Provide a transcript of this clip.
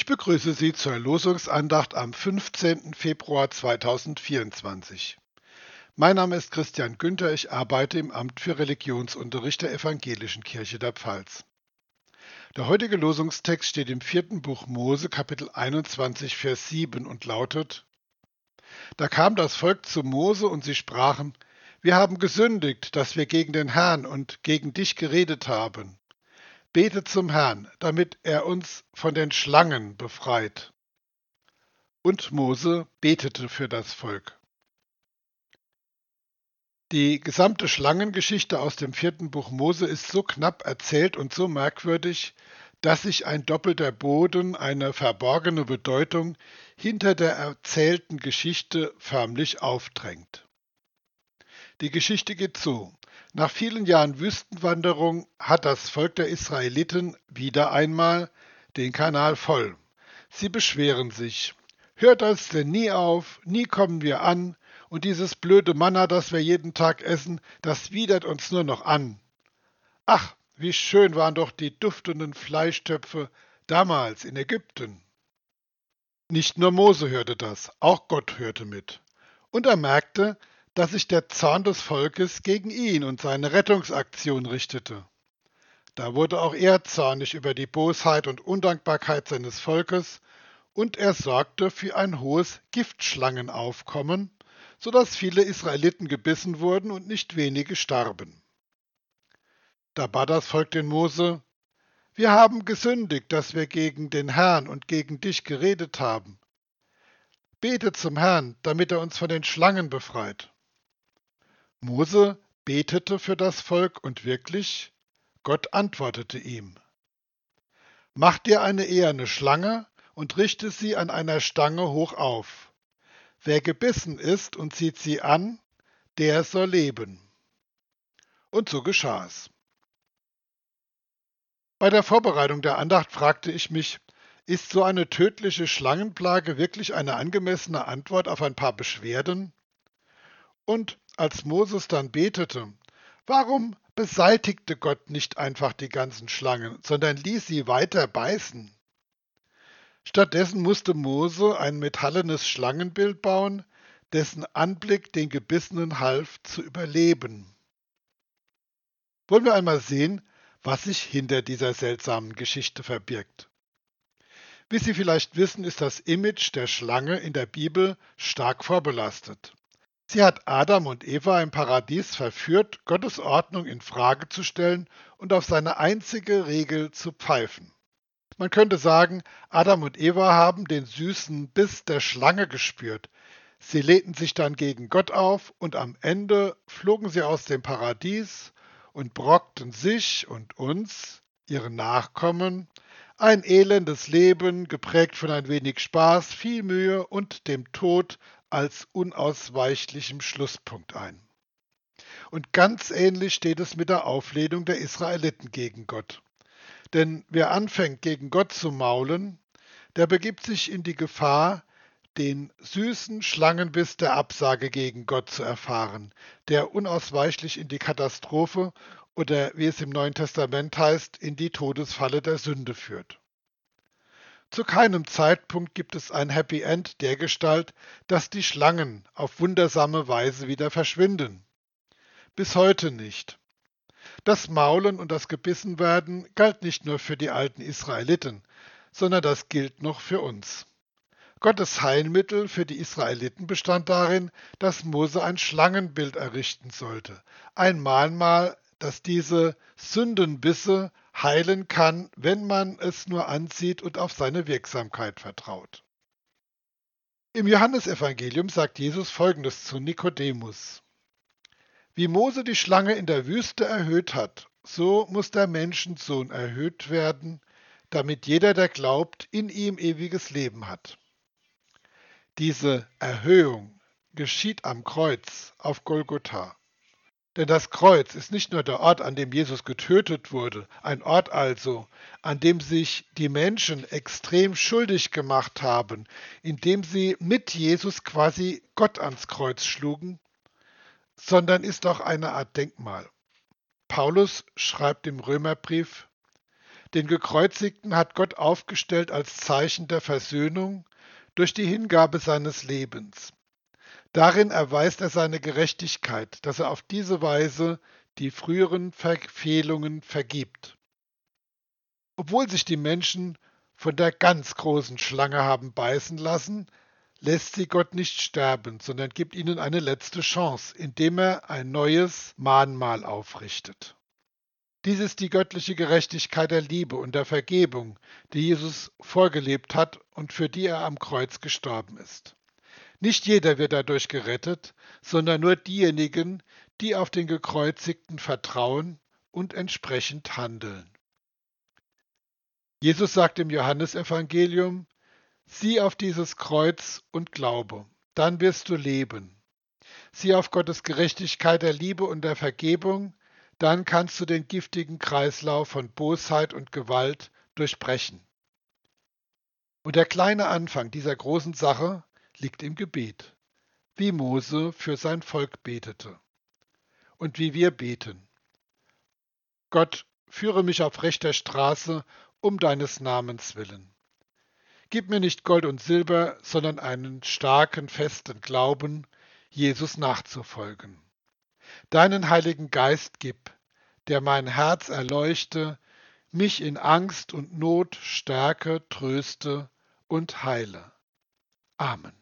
Ich begrüße Sie zur Losungsandacht am 15. Februar 2024. Mein Name ist Christian Günther, ich arbeite im Amt für Religionsunterricht der Evangelischen Kirche der Pfalz. Der heutige Losungstext steht im vierten Buch Mose, Kapitel 21, Vers 7 und lautet: Da kam das Volk zu Mose und sie sprachen: Wir haben gesündigt, dass wir gegen den Herrn und gegen dich geredet haben. Bete zum Herrn, damit er uns von den Schlangen befreit. Und Mose betete für das Volk. Die gesamte Schlangengeschichte aus dem vierten Buch Mose ist so knapp erzählt und so merkwürdig, dass sich ein doppelter Boden, eine verborgene Bedeutung hinter der erzählten Geschichte förmlich aufdrängt. Die Geschichte geht so. Nach vielen Jahren Wüstenwanderung hat das Volk der Israeliten wieder einmal den Kanal voll. Sie beschweren sich. Hört das denn nie auf? Nie kommen wir an. Und dieses blöde Manna, das wir jeden Tag essen, das widert uns nur noch an. Ach, wie schön waren doch die duftenden Fleischtöpfe damals in Ägypten. Nicht nur Mose hörte das, auch Gott hörte mit. Und er merkte, dass sich der Zorn des Volkes gegen ihn und seine Rettungsaktion richtete. Da wurde auch er zornig über die Bosheit und Undankbarkeit seines Volkes, und er sorgte für ein hohes Giftschlangenaufkommen, so dass viele Israeliten gebissen wurden und nicht wenige starben. Da bat das Volk den Mose, wir haben gesündigt, dass wir gegen den Herrn und gegen dich geredet haben. Bete zum Herrn, damit er uns von den Schlangen befreit. Mose betete für das Volk und wirklich, Gott antwortete ihm. Mach dir eine eherne Schlange und richte sie an einer Stange hoch auf. Wer gebissen ist und zieht sie an, der soll leben. Und so geschah es. Bei der Vorbereitung der Andacht fragte ich mich, ist so eine tödliche Schlangenplage wirklich eine angemessene Antwort auf ein paar Beschwerden? Und als Moses dann betete, warum beseitigte Gott nicht einfach die ganzen Schlangen, sondern ließ sie weiter beißen? Stattdessen musste Mose ein metallenes Schlangenbild bauen, dessen Anblick den Gebissenen half zu überleben. Wollen wir einmal sehen, was sich hinter dieser seltsamen Geschichte verbirgt. Wie Sie vielleicht wissen, ist das Image der Schlange in der Bibel stark vorbelastet. Sie hat Adam und Eva im Paradies verführt, Gottes Ordnung in Frage zu stellen und auf seine einzige Regel zu pfeifen. Man könnte sagen, Adam und Eva haben den süßen Biss der Schlange gespürt. Sie lehnten sich dann gegen Gott auf und am Ende flogen sie aus dem Paradies und brockten sich und uns, ihren Nachkommen, ein elendes Leben, geprägt von ein wenig Spaß, viel Mühe und dem Tod als unausweichlichem Schlusspunkt ein. Und ganz ähnlich steht es mit der Auflehnung der Israeliten gegen Gott. Denn wer anfängt gegen Gott zu maulen, der begibt sich in die Gefahr, den süßen Schlangenbiss der Absage gegen Gott zu erfahren, der unausweichlich in die Katastrophe oder wie es im Neuen Testament heißt, in die Todesfalle der Sünde führt. Zu keinem Zeitpunkt gibt es ein Happy End der Gestalt, dass die Schlangen auf wundersame Weise wieder verschwinden. Bis heute nicht. Das Maulen und das Gebissenwerden galt nicht nur für die alten Israeliten, sondern das gilt noch für uns. Gottes Heilmittel für die Israeliten bestand darin, dass Mose ein Schlangenbild errichten sollte, ein Mahnmal, das diese Sündenbisse heilen kann, wenn man es nur ansieht und auf seine Wirksamkeit vertraut. Im Johannesevangelium sagt Jesus Folgendes zu Nikodemus. Wie Mose die Schlange in der Wüste erhöht hat, so muss der Menschensohn erhöht werden, damit jeder, der glaubt, in ihm ewiges Leben hat. Diese Erhöhung geschieht am Kreuz auf Golgotha. Denn das Kreuz ist nicht nur der Ort, an dem Jesus getötet wurde, ein Ort also, an dem sich die Menschen extrem schuldig gemacht haben, indem sie mit Jesus quasi Gott ans Kreuz schlugen, sondern ist auch eine Art Denkmal. Paulus schreibt im Römerbrief, Den Gekreuzigten hat Gott aufgestellt als Zeichen der Versöhnung durch die Hingabe seines Lebens. Darin erweist er seine Gerechtigkeit, dass er auf diese Weise die früheren Verfehlungen vergibt. Obwohl sich die Menschen von der ganz großen Schlange haben beißen lassen, lässt sie Gott nicht sterben, sondern gibt ihnen eine letzte Chance, indem er ein neues Mahnmal aufrichtet. Dies ist die göttliche Gerechtigkeit der Liebe und der Vergebung, die Jesus vorgelebt hat und für die er am Kreuz gestorben ist. Nicht jeder wird dadurch gerettet, sondern nur diejenigen, die auf den Gekreuzigten vertrauen und entsprechend handeln. Jesus sagt im Johannesevangelium, sieh auf dieses Kreuz und glaube, dann wirst du leben. Sieh auf Gottes Gerechtigkeit der Liebe und der Vergebung, dann kannst du den giftigen Kreislauf von Bosheit und Gewalt durchbrechen. Und der kleine Anfang dieser großen Sache liegt im Gebet, wie Mose für sein Volk betete und wie wir beten. Gott, führe mich auf rechter Straße um deines Namens willen. Gib mir nicht Gold und Silber, sondern einen starken, festen Glauben, Jesus nachzufolgen deinen Heiligen Geist gib, der mein Herz erleuchte, mich in Angst und Not stärke, tröste und heile. Amen.